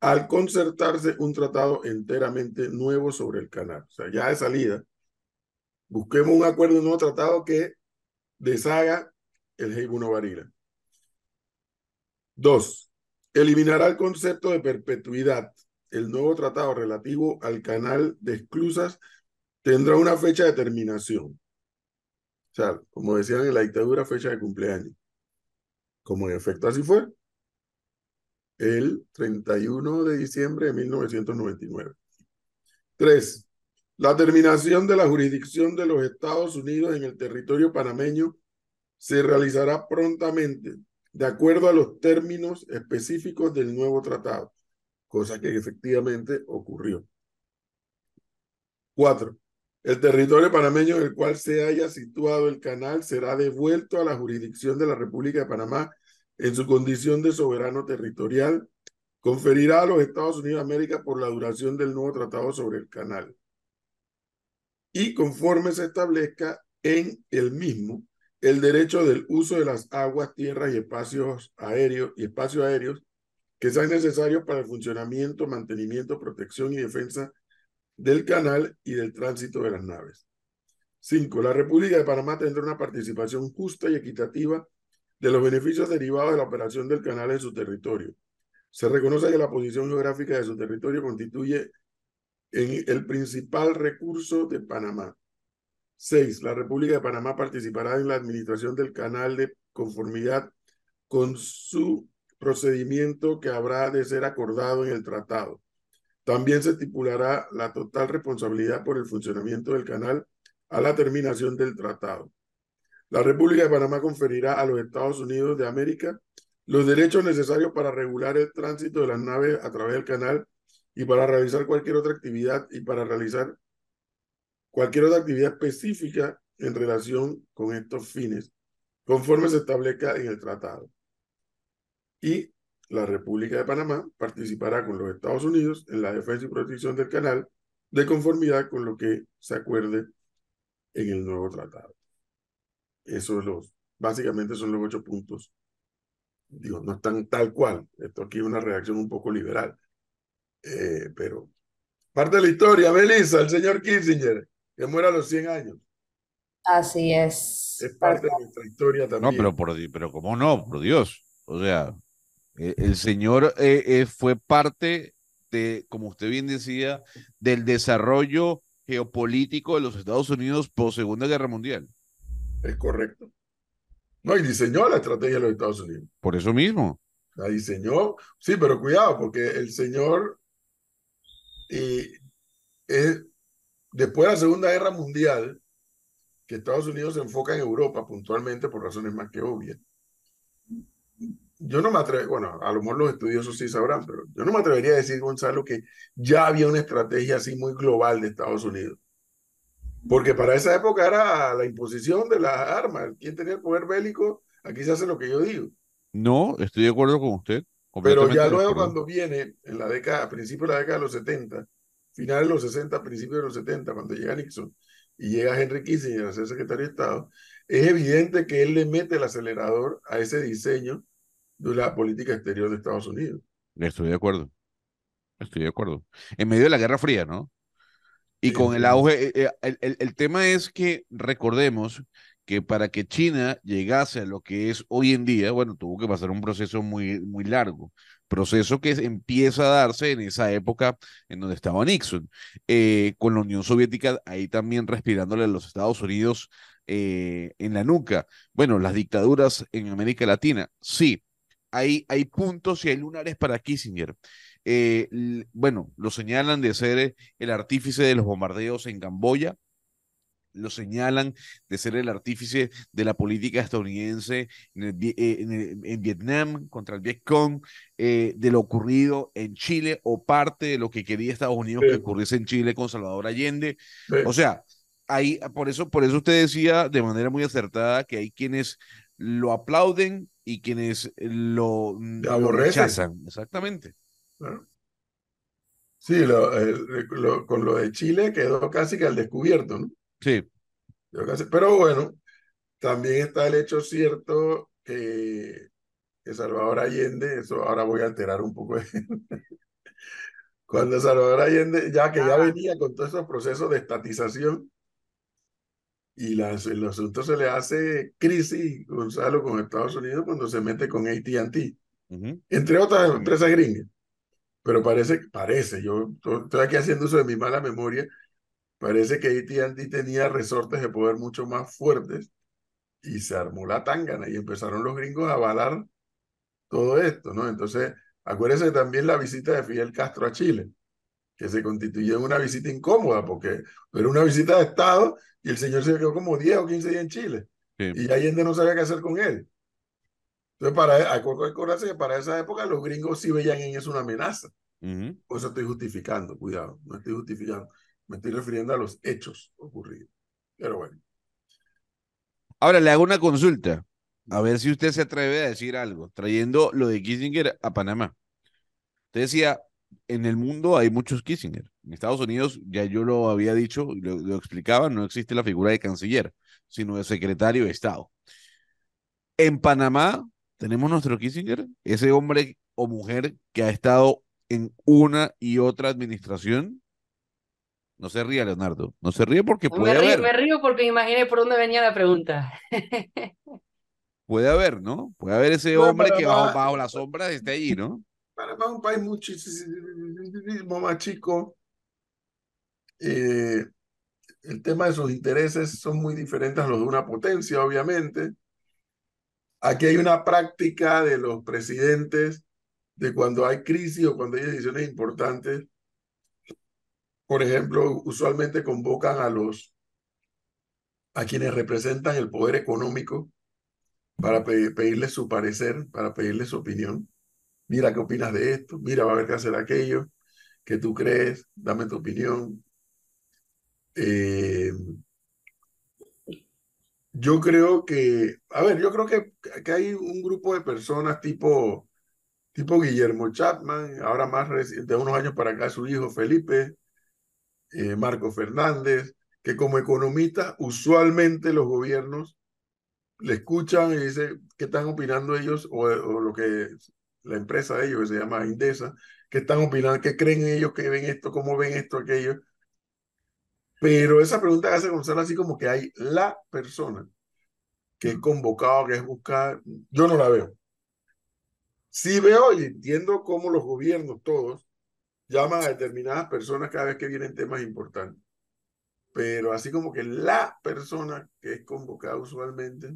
al concertarse un tratado enteramente nuevo sobre el canal. O sea, ya de salida, busquemos un acuerdo, un nuevo tratado que deshaga el Heibuno Barila. Dos, eliminará el concepto de perpetuidad. El nuevo tratado relativo al canal de esclusas tendrá una fecha de terminación. O sea, como decían en la dictadura, fecha de cumpleaños. Como en efecto así fue. El 31 de diciembre de 1999. Tres, la terminación de la jurisdicción de los Estados Unidos en el territorio panameño se realizará prontamente de acuerdo a los términos específicos del nuevo tratado, cosa que efectivamente ocurrió. Cuatro, el territorio panameño en el cual se haya situado el canal será devuelto a la jurisdicción de la República de Panamá en su condición de soberano territorial, conferirá a los Estados Unidos de América por la duración del nuevo tratado sobre el canal. Y conforme se establezca en el mismo el derecho del uso de las aguas, tierras y espacios aéreos y espacios aéreos que sean necesarios para el funcionamiento, mantenimiento, protección y defensa del canal y del tránsito de las naves. Cinco, la República de Panamá tendrá una participación justa y equitativa de los beneficios derivados de la operación del canal en su territorio. Se reconoce que la posición geográfica de su territorio constituye el principal recurso de Panamá. Seis, la República de Panamá participará en la administración del canal de conformidad con su procedimiento que habrá de ser acordado en el tratado. También se estipulará la total responsabilidad por el funcionamiento del canal a la terminación del tratado. La República de Panamá conferirá a los Estados Unidos de América los derechos necesarios para regular el tránsito de las naves a través del canal y para realizar cualquier otra actividad y para realizar cualquier otra actividad específica en relación con estos fines, conforme se establezca en el tratado. Y la República de Panamá participará con los Estados Unidos en la defensa y protección del canal de conformidad con lo que se acuerde en el nuevo tratado. Eso es los, básicamente son los ocho puntos. Digo, no están tal cual. Esto aquí es una reacción un poco liberal. Eh, pero parte de la historia, Melissa, el señor Kissinger que muera a los 100 años. Así es. Es parte de nuestra historia también. No, pero, por, pero ¿cómo no? Por Dios. O sea, eh, el señor eh, eh, fue parte de, como usted bien decía, del desarrollo geopolítico de los Estados Unidos post Segunda Guerra Mundial. Es correcto. No, y diseñó la estrategia de los Estados Unidos. Por eso mismo. La diseñó. Sí, pero cuidado, porque el señor es, después de la Segunda Guerra Mundial, que Estados Unidos se enfoca en Europa puntualmente por razones más que obvias. Yo no me atrevo, bueno, a lo mejor los estudiosos sí sabrán, pero yo no me atrevería a decir, Gonzalo, que ya había una estrategia así muy global de Estados Unidos. Porque para esa época era la imposición de las armas. Quien tenía el poder bélico, aquí se hace lo que yo digo. No, estoy de acuerdo con usted. Pero ya luego cuando viene, en la década, a principios de la década de los 70, finales de los 60, principios de los 70, cuando llega Nixon y llega Henry Kissinger a ser secretario de Estado, es evidente que él le mete el acelerador a ese diseño de la política exterior de Estados Unidos. Estoy de acuerdo. Estoy de acuerdo. En medio de la Guerra Fría, ¿no? Y con el auge, eh, eh, el, el, tema es que recordemos que para que China llegase a lo que es hoy en día, bueno, tuvo que pasar un proceso muy, muy largo proceso que empieza a darse en esa época en donde estaba Nixon, eh, con la Unión Soviética ahí también respirándole a los Estados Unidos eh, en la nuca. Bueno, las dictaduras en América Latina, sí, hay, hay puntos y hay lunares para Kissinger. Eh, bueno, lo señalan de ser el artífice de los bombardeos en Camboya, lo señalan de ser el artífice de la política estadounidense en, eh, Vietnam contra el Vietcong, eh, de lo ocurrido en Chile o parte de lo que quería Estados Unidos que ocurriese en Chile con Salvador Allende. O sea, ahí, por eso, por eso usted decía de manera muy acertada que hay quienes lo aplauden y quienes lo, rechazan. Exactamente. Sí, con lo de Chile quedó casi que al descubierto, ¿no? Sí. Pero bueno, también está el hecho cierto que, Salvador Allende, eso ahora voy a alterar un poco, Cuando Salvador Allende, ya que ya Ah. venía con todos esos procesos de estatización, y la- el asunto se le hace crisis, Gonzalo, con Estados Unidos cuando se mete con AT&T, Ujú. entre otras empresas gringas. Pero parece, parece, yo to- estoy aquí haciendo uso de mi mala memoria, parece que AT&T tenía resortes de poder mucho más fuertes y se armó la tángana y empezaron los gringos a avalar todo esto, ¿no? Entonces, acuérdense también la visita de Fidel Castro a Chile, que se constituyó en una visita incómoda porque era una visita de Estado y el señor se quedó como 10 o 15 días en Chile Sí. y Allende no sabía qué hacer con él. Entonces, para, hay que acordarse que para esa época los gringos sí veían en eso una amenaza. Ujú. Por eso estoy justificando, cuidado, no estoy justificando, me estoy refiriendo a los hechos ocurridos. Pero bueno, Ahora le hago una consulta, a ver si usted se atreve a decir algo, trayendo lo de Kissinger a Panamá. Usted decía, en el mundo hay muchos Kissinger. En Estados Unidos, ya yo lo había dicho y lo, lo explicaba, no existe la figura de canciller, sino de secretario de Estado. En Panamá tenemos nuestro Kissinger, ese hombre o mujer que ha estado en una y otra administración. No se ríe, Leonardo. No se ríe porque Me puede río, haber. me río porque imaginé por dónde venía la pregunta. Puede haber, ¿no? Puede haber ese hombre que bajo, bajo la sombra esté allí, ¿no? Panamá es un país muchísimo más chico. Eh, el tema de sus intereses son muy diferentes a los de una potencia, obviamente. Aquí hay una práctica de los presidentes de cuando hay crisis o cuando hay decisiones importantes. Por ejemplo, usualmente convocan a los a quienes representan el poder económico para pe- pedirles su parecer, para pedirles su opinión. Mira qué opinas de esto, mira, va a haber que hacer aquello, que tú crees, dame tu opinión. Eh, yo creo que, a ver, yo creo que, que hay un grupo de personas tipo, tipo Guillermo Chapman, ahora más de unos años para acá, su hijo Felipe, eh, Marco Fernández, que como economistas, usualmente los gobiernos le escuchan y dicen qué están opinando ellos o, o lo que la empresa de ellos, que se llama Indesa, qué están opinando, qué creen ellos, qué ven esto, cómo ven esto, aquello. Pero esa pregunta que hace Gonzalo así como que hay la persona que he convocado, que es buscar, yo no la veo. Sí veo y entiendo cómo los gobiernos todos llaman a determinadas personas cada vez que vienen temas importantes. Pero así como que la persona que es convocada usualmente,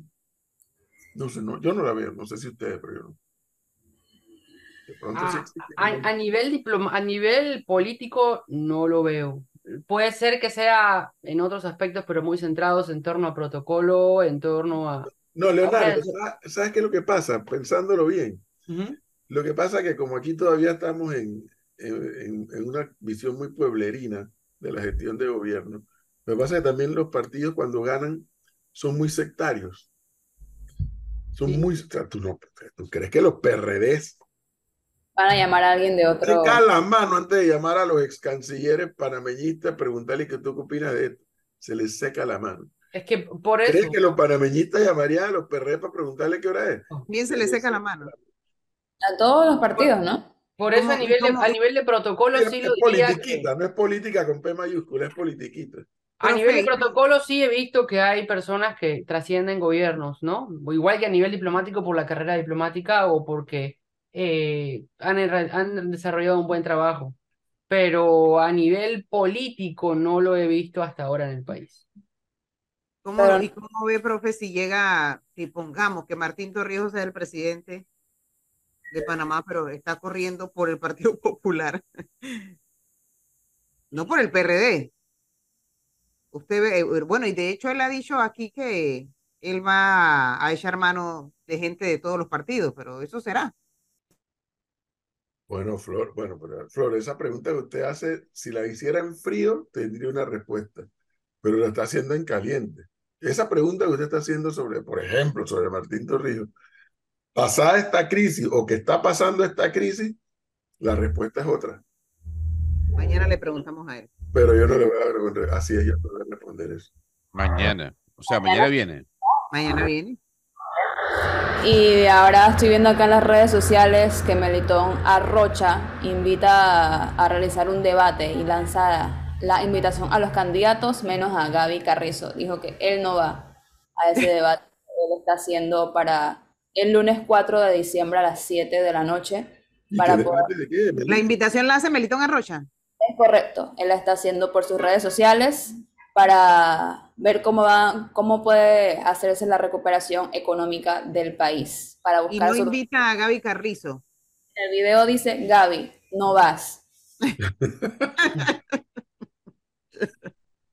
no sé, no, yo no la veo, no sé si ustedes, pero yo no. Sí Ah, a, a nivel diploma, a nivel político no lo veo. Puede ser que sea en otros aspectos, pero muy centrados en torno a protocolo, en torno a... No, Leonardo, Ahora- ¿sabes- ¿sabes qué es lo que pasa? Pensándolo bien. Lo que pasa es que como aquí todavía estamos en, en, en una visión muy pueblerina de la gestión de gobierno, lo que pasa es que también los partidos cuando ganan son muy sectarios. Son Sí. muy... o sea, ¿tú, no, ¿Tú crees que los PRDs Van a llamar a alguien de otro. caen la mano antes de llamar a los ex cancilleres panameñistas, preguntarle qué tú qué opinas de esto? Se les seca la mano. Es que por ¿Crees eso, que los panameñistas llamarían a los PRD para preguntarle qué hora es? Bien se le seca la mano. A todos los partidos, ¿no? por eso a ¿Cómo- nivel de, a nivel de protocolo Es, sí lo diría que- politiquita, no es política con P mayúscula, es politiquita. A nivel de protocolo sí he visto que hay personas que trascienden gobiernos, ¿no? Igual que a nivel diplomático por la carrera diplomática o porque eh, han, han desarrollado un buen trabajo. Pero a nivel político no lo he visto hasta ahora en el país. ¿Cómo, Pero- ¿Y cómo ve, profe, si llega, si pongamos que Martín Torrijos sea el presidente de Panamá, pero está corriendo por el Partido Popular, no por el PRD? Usted ve, eh, bueno, y de hecho él ha dicho aquí que él va a echar mano de gente de todos los partidos, pero eso será. Bueno, Flor, bueno, pero Flor, esa pregunta que usted hace, si la hiciera en frío, tendría una respuesta, pero la está haciendo en caliente. Esa pregunta que usted está haciendo sobre, por ejemplo, sobre Martín Torrijos, pasada esta crisis o que está pasando esta crisis, la respuesta es otra. Mañana le preguntamos a él. Pero yo no le voy a responder, así es, yo no le voy a responder eso. Mañana. O sea, mañana viene. Mañana viene. Y ahora estoy viendo acá en las redes sociales que Melitón Arrocha invita a, a realizar un debate y lanza la invitación a los candidatos menos a Gaby Carrizo. Dijo que él no va a ese debate que él está haciendo para el lunes 4 de diciembre a las 7 de la noche. ¿Y Para qué poder-? La invitación la hace Melitón Arrocha. Es correcto, él la está haciendo por sus redes sociales para ver cómo va, cómo puede hacerse la recuperación económica del país, para Y buscar no su- invita a Gaby Carrizo. El video dice, Gaby, no vas.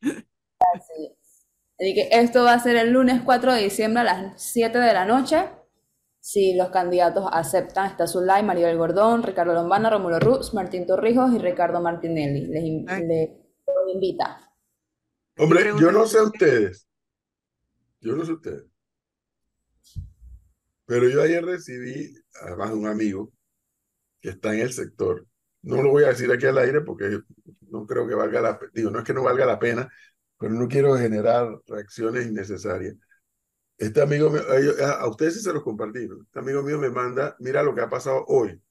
Así es. Así que esto va a ser el lunes 4 de diciembre a las 7 de la noche. Si los candidatos aceptan, está Zulay, Maribel Gordón, Ricardo Lombana, Romulo Ruz, Martín Torrijos y Ricardo Martinelli. Les, in- invita. Hombre, yo no sé ustedes. Yo no sé ustedes. Pero yo ayer recibí, además de un amigo que está en el sector. No lo voy a decir aquí al aire porque no creo que valga la pena. Digo, no es que no valga la pena, pero no quiero generar reacciones innecesarias. Este amigo, me- a ellos- a a ustedes sí se los compartí. ¿no? Este amigo mío me manda, mira lo que ha pasado hoy.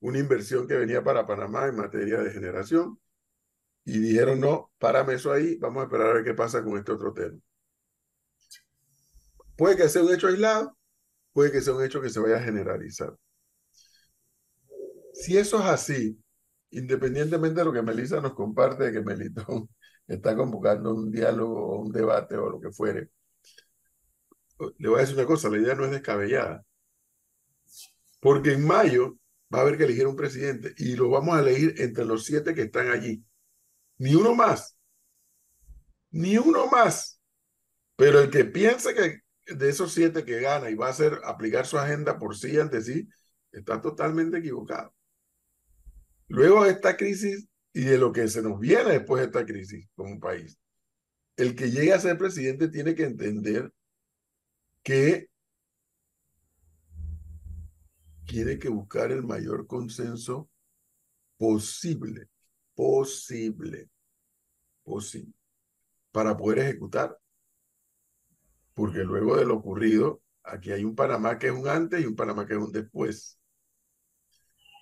Una inversión que venía para Panamá en materia de generación y dijeron, no, párame eso ahí, vamos a esperar a ver qué pasa con este otro tema. Puede que sea un hecho aislado, puede que sea un hecho que se vaya a generalizar. Si eso es así, independientemente de lo que Melissa nos comparte, de que Melitón está convocando un diálogo o un debate o lo que fuere, le voy a decir una cosa, la idea no es descabellada. Porque en mayo va a haber que elegir un presidente y lo vamos a elegir entre los siete que están allí. Ni uno más. Ni uno más. Pero el que piensa que de esos siete que gana y va a hacer aplicar su agenda por sí ante sí, está totalmente equivocado. Luego de esta crisis y de lo que se nos viene después de esta crisis como país, el que llegue a ser presidente tiene que entender que tiene que buscar el mayor consenso posible, posible, posible, para poder ejecutar. Porque luego de lo ocurrido, aquí hay un Panamá que es un antes y un Panamá que es un después.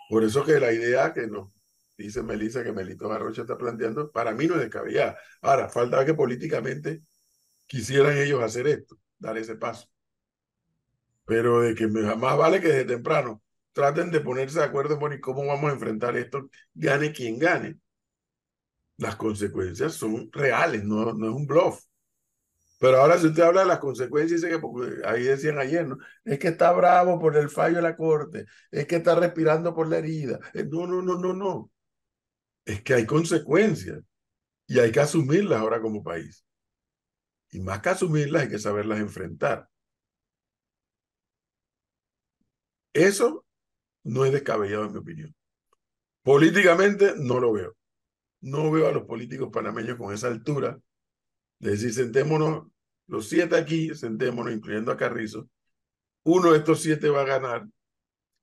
Por eso que la idea que nos dice Melissa, que Melito Garrocha está planteando, para mí no es descabellada. Ahora, falta que políticamente quisieran ellos hacer esto, dar ese paso. Pero de que más vale que desde temprano traten de ponerse de acuerdo en bueno, ¿y cómo vamos a enfrentar esto, gane quien gane. Las consecuencias son reales, no, no es un bluff. Pero ahora si usted habla de las consecuencias, dice que ahí decían ayer, ¿no? Es que está bravo por el fallo de la corte, es que está respirando por la herida. Eh, No, no, no, no, no. Es que hay consecuencias y hay que asumirlas ahora como país. Y más que asumirlas, hay que saberlas enfrentar. Eso no es descabellado, en mi opinión. Políticamente no lo veo. No veo a los políticos panameños con esa altura de decir, sentémonos, los siete aquí, sentémonos, incluyendo a Carrizo. Uno de estos siete va a ganar.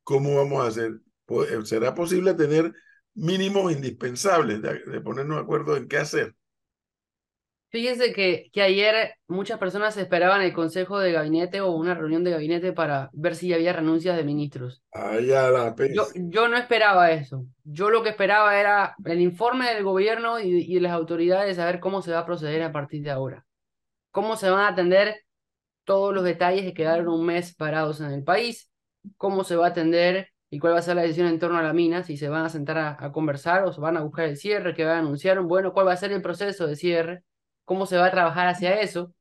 ¿Cómo vamos a hacer? Eh, ¿Será posible tener mínimos indispensables de, de ponernos de acuerdo en qué hacer? Fíjense que, que ayer muchas personas esperaban el consejo de gabinete o una reunión de gabinete para ver si había renuncias de ministros. Allá la. Yo, yo no esperaba eso. Yo lo que esperaba era el informe del gobierno y, y las autoridades a ver cómo se va a proceder a partir de ahora. Cómo se van a atender todos los detalles que quedaron un mes parados en el país, cómo se va a atender y cuál va a ser la decisión en torno a la mina, si se van a sentar a, a conversar o se van a buscar el cierre, qué van a anunciar, bueno, cuál va a ser el proceso de cierre, cómo se va a trabajar hacia eso,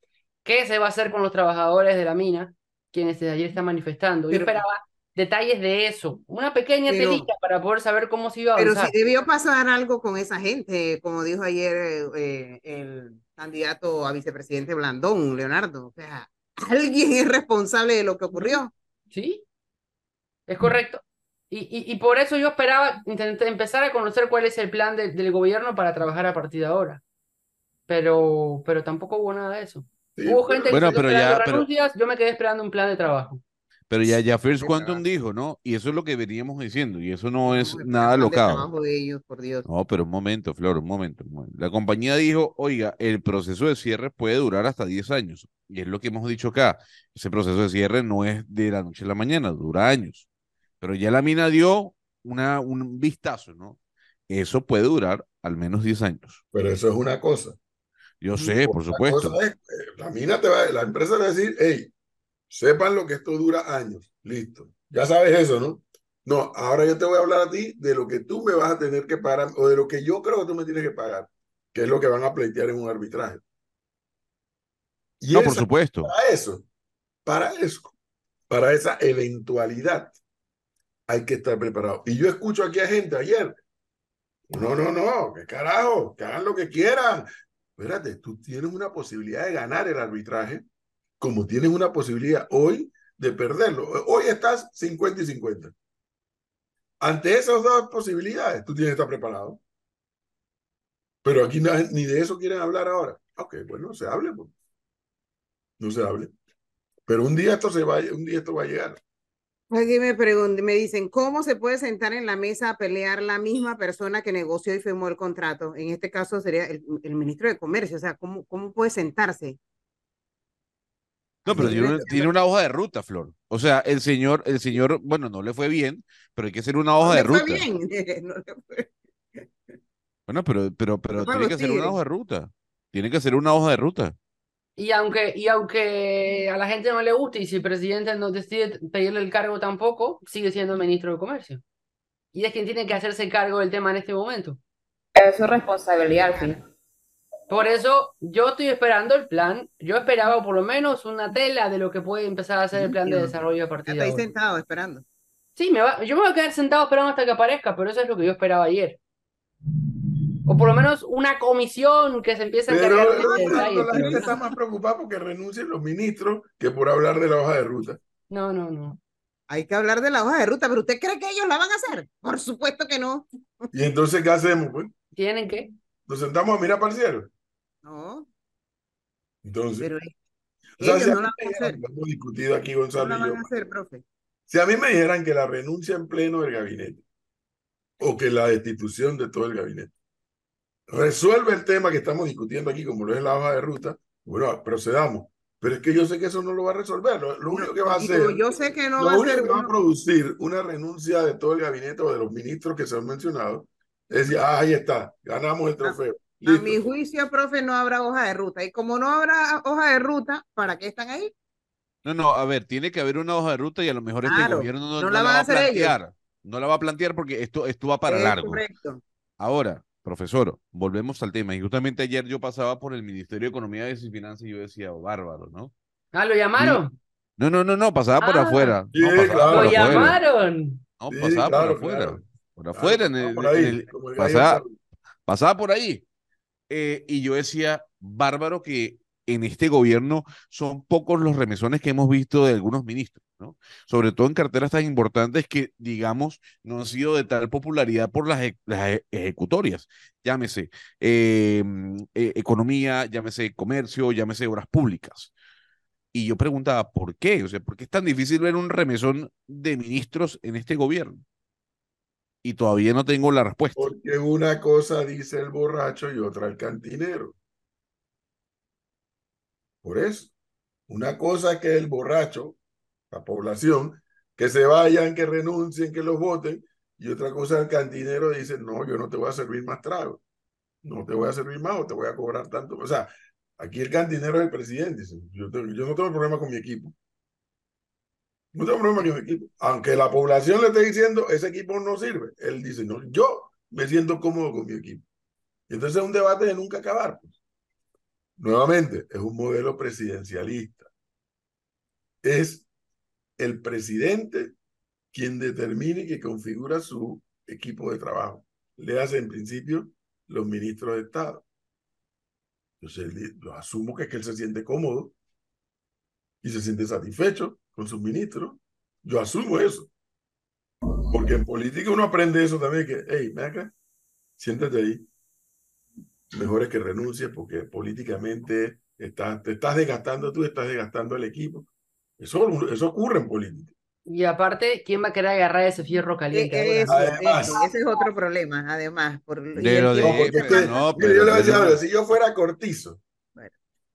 qué se va a hacer con los trabajadores de la mina, quienes desde ayer están manifestando. Yo Pero- esperaba detalles de eso, una pequeña Pero- telita para poder saber cómo se iba a Pero avanzar. si debió pasar algo con esa gente, como dijo ayer eh, el candidato a vicepresidente Blandón, Leonardo. O sea, alguien es responsable de lo que ocurrió. Sí, es correcto. Y, y, y por eso yo esperaba intentar empezar a conocer cuál es el plan de- del gobierno para trabajar a partir de ahora. Pero, pero tampoco hubo nada de eso. Sí, Hubo gente que Bueno, quedó pero ya- pero- renuncias, yo me quedé esperando un plan de trabajo. Pero ya, ya First Quantum dijo, ¿no? Y eso es lo que veníamos diciendo, y eso no es No, nada locado. de ellos, por Dios. No, pero un momento, Flor, un momento, un momento. La compañía dijo, oiga, el proceso de cierre puede durar hasta 10 años. Y es lo que hemos dicho acá. Ese proceso de cierre no es de la noche a la mañana, dura años. Pero ya la mina dio una, un vistazo, ¿no? Eso puede durar al menos 10 años. Pero eso es una cosa. Yo sé, por supuesto. es, la mina te va, la empresa te va a decir, hey, sepan lo que esto dura años. Listo. Ya sabes eso, ¿no? No, ahora yo te voy a hablar a ti de lo que tú me vas a tener que pagar o de lo que yo creo que tú me tienes que pagar, que es lo que van a pleitear en un arbitraje. Y No, por supuesto. para eso, para eso, para esa eventualidad, hay que estar preparado. Y yo escucho aquí a gente ayer, no, no, no, qué carajo, que hagan lo que quieran. Espérate, tú tienes una posibilidad de ganar el arbitraje, como tienes una posibilidad hoy de perderlo. Hoy estás 50 y 50. Ante esas dos posibilidades, tú tienes que estar preparado. Pero aquí ni de eso quieren hablar ahora. Ok, bueno, se hable. pues. No se hable. Pero un día esto se va, un día esto va a llegar. Aquí me preguntan, me dicen, ¿cómo se puede sentar en la mesa a pelear la misma persona que negoció y firmó el contrato? En este caso sería el, el ministro de Comercio, o sea, ¿cómo, cómo puede sentarse? No, pero tiene, una- tiene una hoja de ruta, Flor. O sea, el señor, el señor, bueno, no le fue bien, pero hay que hacer una No hoja de ruta. bien, no le fue- Bueno, pero, pero, pero tiene que hacer una hoja de ruta. Tiene que hacer una hoja de ruta. Y aunque, y aunque a la gente no le guste y si el presidente no decide pedirle el cargo tampoco, sigue siendo ministro de Comercio. Y es quien tiene que hacerse cargo del tema en este momento. Es su responsabilidad al fin. Por eso yo estoy esperando el plan. Yo esperaba por lo menos una tela de lo que puede empezar a ser el plan de desarrollo de ahí ahora. sentado esperando. Sí, me va, yo me voy a quedar sentado esperando hasta que aparezca, pero eso es lo que yo esperaba ayer. O por lo menos una comisión que se empiece a Pero encargar de no, este la pero gente está más preocupada porque renuncien los ministros que por hablar de la hoja de ruta. No, no, no. Hay que hablar de la hoja de ruta, pero ¿usted cree que ellos la van a hacer? Por supuesto que no. Y entonces, ¿qué hacemos? Pues? ¿Tienen que? ¿Nos sentamos a mirar para el cielo? No, Entonces, pero es- o sea, ellos si a no la van a dijeran, hacer. lo hemos discutido aquí No la y van yo, a hacer, profe. si a mí me dijeran que la renuncia en pleno del gabinete o que la destitución de todo el gabinete resuelve el tema que estamos discutiendo aquí, como lo es la hoja de ruta, bueno, procedamos. Pero es que yo sé que eso no lo va a resolver. Lo, lo único que va a hacer, yo sé que no lo va a único ser que va a producir una renuncia de todo el gabinete o de los ministros que se han mencionado, es decir, ah, ahí está, ganamos el trofeo. A mi juicio, profe, no habrá hoja de ruta. Y como no habrá hoja de ruta, ¿para qué están ahí? No, no, a ver, tiene que haber una hoja de ruta y a lo mejor este Claro, gobierno no, no no la a va a ellos. plantear. No la va a plantear porque esto, esto va para Es largo. correcto. Ahora, profesor, volvemos al tema. Y justamente ayer yo pasaba por el Ministerio de Economía y Finanzas y yo decía, oh, bárbaro, ¿no? Ah, ¿lo llamaron? No, no, no, no, pasaba por Ah, afuera. sí, no, pasaba claro. por ¿Lo afuera. llamaron? No, Sí, pasaba claro, por afuera. claro. Por Claro, afuera, en el- por ahí, el pasaba por ahí. Eh, y yo decía, bárbaro que en este gobierno son pocos los remesones que hemos visto de algunos ministros, ¿no? Sobre todo en carteras tan importantes que, digamos, no han sido de tal popularidad por las, las e- ejecutorias. Llámese eh, eh, economía, llámese comercio, llámese obras públicas. Y yo preguntaba, ¿por qué? O sea, ¿por qué es tan difícil ver un remesón de ministros en este gobierno? Y todavía no tengo la respuesta. Porque una cosa dice el borracho y otra el cantinero. Por eso, una cosa es que el borracho, la población, que se vayan, que renuncien, que los voten, y otra cosa el cantinero dice, no, yo no te voy a servir más trago, no te voy a servir más o te voy a cobrar tanto. O sea, aquí el cantinero es el presidente, dice, yo, no tengo problema con mi equipo. No tengo problema con mi equipo. Aunque la población le esté diciendo, ese equipo no sirve. Él dice, no, yo me siento cómodo con mi equipo. Entonces es un debate de nunca acabar. pues. Nuevamente, es un modelo presidencialista. Es el presidente quien determina y que configura su equipo de trabajo. Le hace en principio los ministros de Estado. Entonces, lo asumo que es que él se siente cómodo y se siente satisfecho con sus ministros. Yo asumo eso. Porque en política uno aprende eso también, que, hey, ven acá, siéntate ahí. Mejor es que renuncies porque políticamente estás, te estás desgastando tú, estás desgastando al equipo. Eso, eso ocurre en política. Y aparte, ¿quién va a querer agarrar ese fierro caliente E- ahora? Eso, Además. eso, ese es otro problema, además. Por, De lo de- No, porque que es que, se va. no, pero yo le voy a decir pero- si yo fuera cortizo Bueno.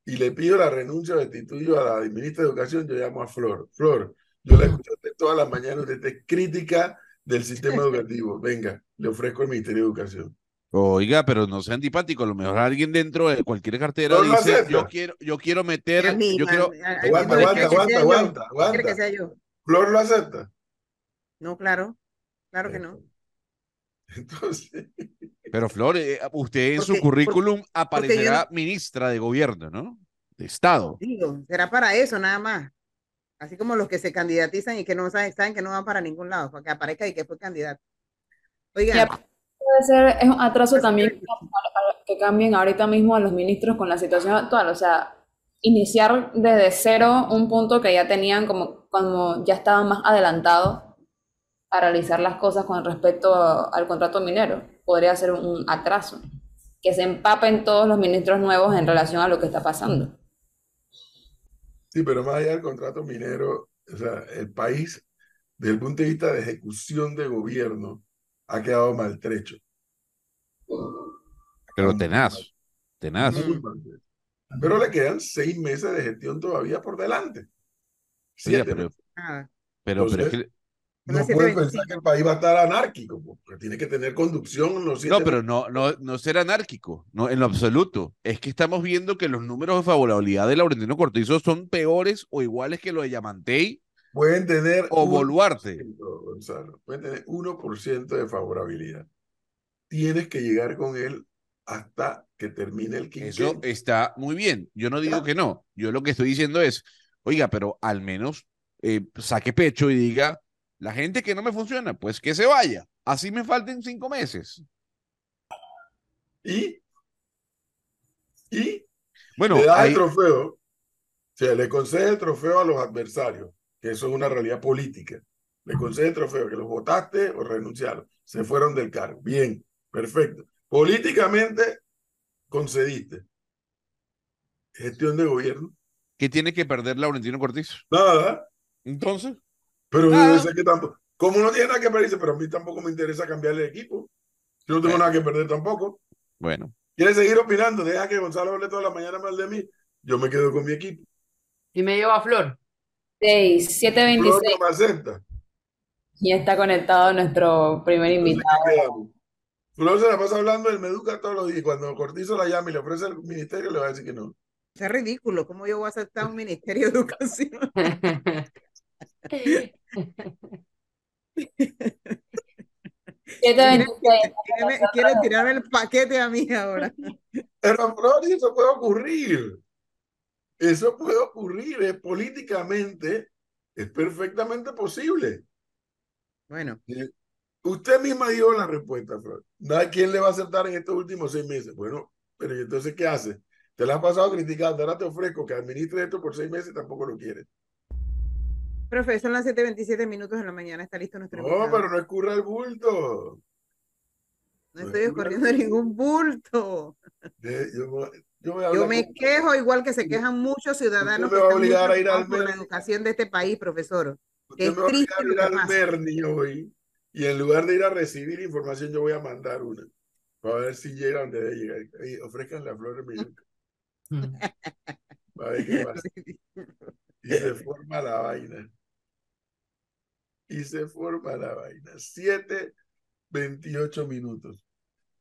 y le pido la renuncia o destituyo a la ministra de Educación, yo llamo a Flor. Flor, yo la usted todas las mañanas, usted es crítica del sistema educativo. Venga, le ofrezco el Ministerio de Educación. Oiga, pero no sea antipático. A lo mejor alguien dentro de cualquier cartera No dice, yo quiero, yo quiero meter, mí, yo quiero, a- a- Aguanta, aguanta, aguanta, aguanta, que sea yo. Flor lo acepta. No, claro, claro que no. Entonces, pero Flor, eh, usted en su Porque- currículum yo aparecerá ministra de gobierno, ¿no? De Estado. Digo, será para eso nada más. Así como los que se candidatizan y que no saben, saben que no van para ningún lado, para que aparezca y que fue candidato. Aparte puede ser es un atraso también que cambien ahorita mismo a los ministros con la situación actual, o sea, iniciar desde cero un punto que ya tenían como, como ya estaban más adelantados a realizar las cosas con respecto a- al contrato minero, podría ser un atraso, que se empapen todos los ministros nuevos en relación a lo que está pasando. sí, pero más allá del contrato minero, o sea, el país, desde el punto de vista de ejecución de gobierno, ha quedado maltrecho. Pero tenaz, tenaz. Pero le quedan seis meses de gestión todavía por delante. Oiga, Siete pero, meses. nada. pero, pero es que- No puede 7:25. pensar que el país va a estar anárquico, porque tiene que tener conducción en los siete no, pero no, no, no ser anárquico, no, en lo absoluto. Es que estamos viendo que los números de favorabilidad de Laurentino Cortizo son peores o iguales que los de Yamantey Pueden tener o 1%, Boluarte. Gonzalo, pueden tener 1% de favorabilidad. Tienes que llegar con él hasta que termine el Eso quinquenio. está muy bien. Yo no digo que no. Yo lo que estoy diciendo es, oiga, pero al menos eh, saque pecho y diga, la gente que no me funciona, pues que se vaya. Así me falten cinco meses. Y, y Bueno, le da hay- el trofeo, o sea, le concede el trofeo a los adversarios, que eso es una realidad política. Le concede el trofeo, que los votaste o renunciaron, se fueron del cargo. Bien, perfecto. Políticamente concediste. Gestión de gobierno, ¿qué tiene que perder Laurentino Cortizo? nada. Entonces, Pero Nada. yo sé que tampoco, como no tiene nada que perder, pero a mí tampoco me interesa cambiarle de equipo. Yo no tengo Bueno. nada que perder tampoco. bueno, ¿Quieres seguir opinando? Deja que Gonzalo hable toda la mañana mal de mí. Yo me quedo con mi equipo. Y me lleva a Flor. 6, Flor 726, no me acepta. y está conectado nuestro primer invitado. Flor se la pasa hablando del Meduca todos los días. Cuando Cortizo la llama y le ofrece el ministerio, le va a decir que no. Es ridículo. ¿Cómo yo voy a aceptar un ministerio de educación? 726, Quiere, quiere tirarme el paquete a mí ahora. Pero Flor, eso puede ocurrir. Eso puede ocurrir. Es políticamente, es perfectamente posible. Bueno, Usted misma dio la respuesta, Flor. ¿quién le va a aceptar en estos últimos seis meses? Bueno, pero ¿y entonces qué hace? Te la has pasado criticando, ahora te ofrezco que administre esto por seis meses y tampoco lo quieres. profe, son las 7:27 minutos de la mañana. Está listo nuestro No, invitado. pero no escurra el bulto. No estoy escorriendo ningún bulto. Eh, Yo, yo a Yo me con- quejo igual que se quejan muchos ciudadanos que me a están obligar a ir al por la educación de este país, profesor. Usted es me va a obligar triste a ir al. Berni hoy y en lugar de ir a recibir información, yo voy a mandar una para ver si llega donde debe llegar. Ey, ofrezcan la flor de mi para ver qué pasa. Y se forma la vaina. Y se forma la vaina. 7, 28 minutos.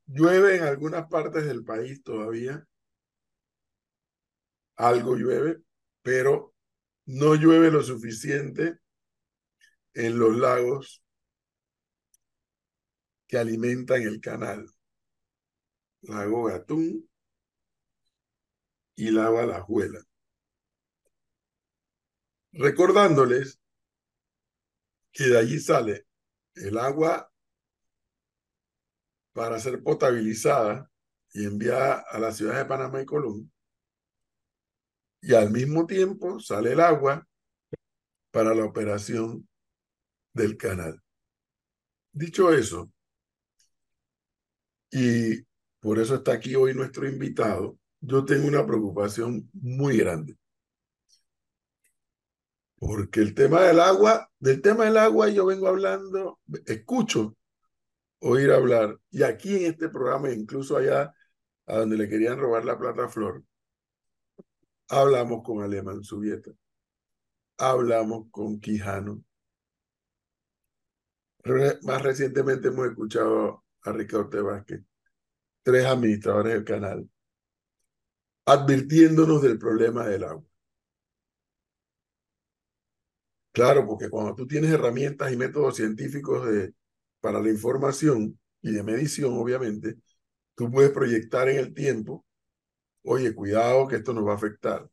Llueve en algunas partes del país todavía. Algo llueve, pero no llueve lo suficiente en los lagos que alimentan el canal. Lago Gatún y Lago Alajuela. Recordándoles que de allí sale el agua para ser potabilizada y enviada a las ciudades de Panamá y Colón. Y al mismo tiempo sale el agua para la operación del canal. Dicho eso, y por eso está aquí hoy nuestro invitado, yo tengo una preocupación muy grande. Porque el tema del agua, del tema del agua yo vengo hablando, escucho oír hablar, y aquí en este programa, incluso allá a donde le querían robar la plata Flor, hablamos con Alemán Subieta, hablamos con Quijano. Más recientemente hemos escuchado a Ricardo Vázquez, tres administradores del canal, advirtiéndonos del problema del agua. Claro, porque cuando tú tienes herramientas y métodos científicos de, para la información y de medición, obviamente, tú puedes proyectar en el tiempo, oye, cuidado que esto nos va a afectar.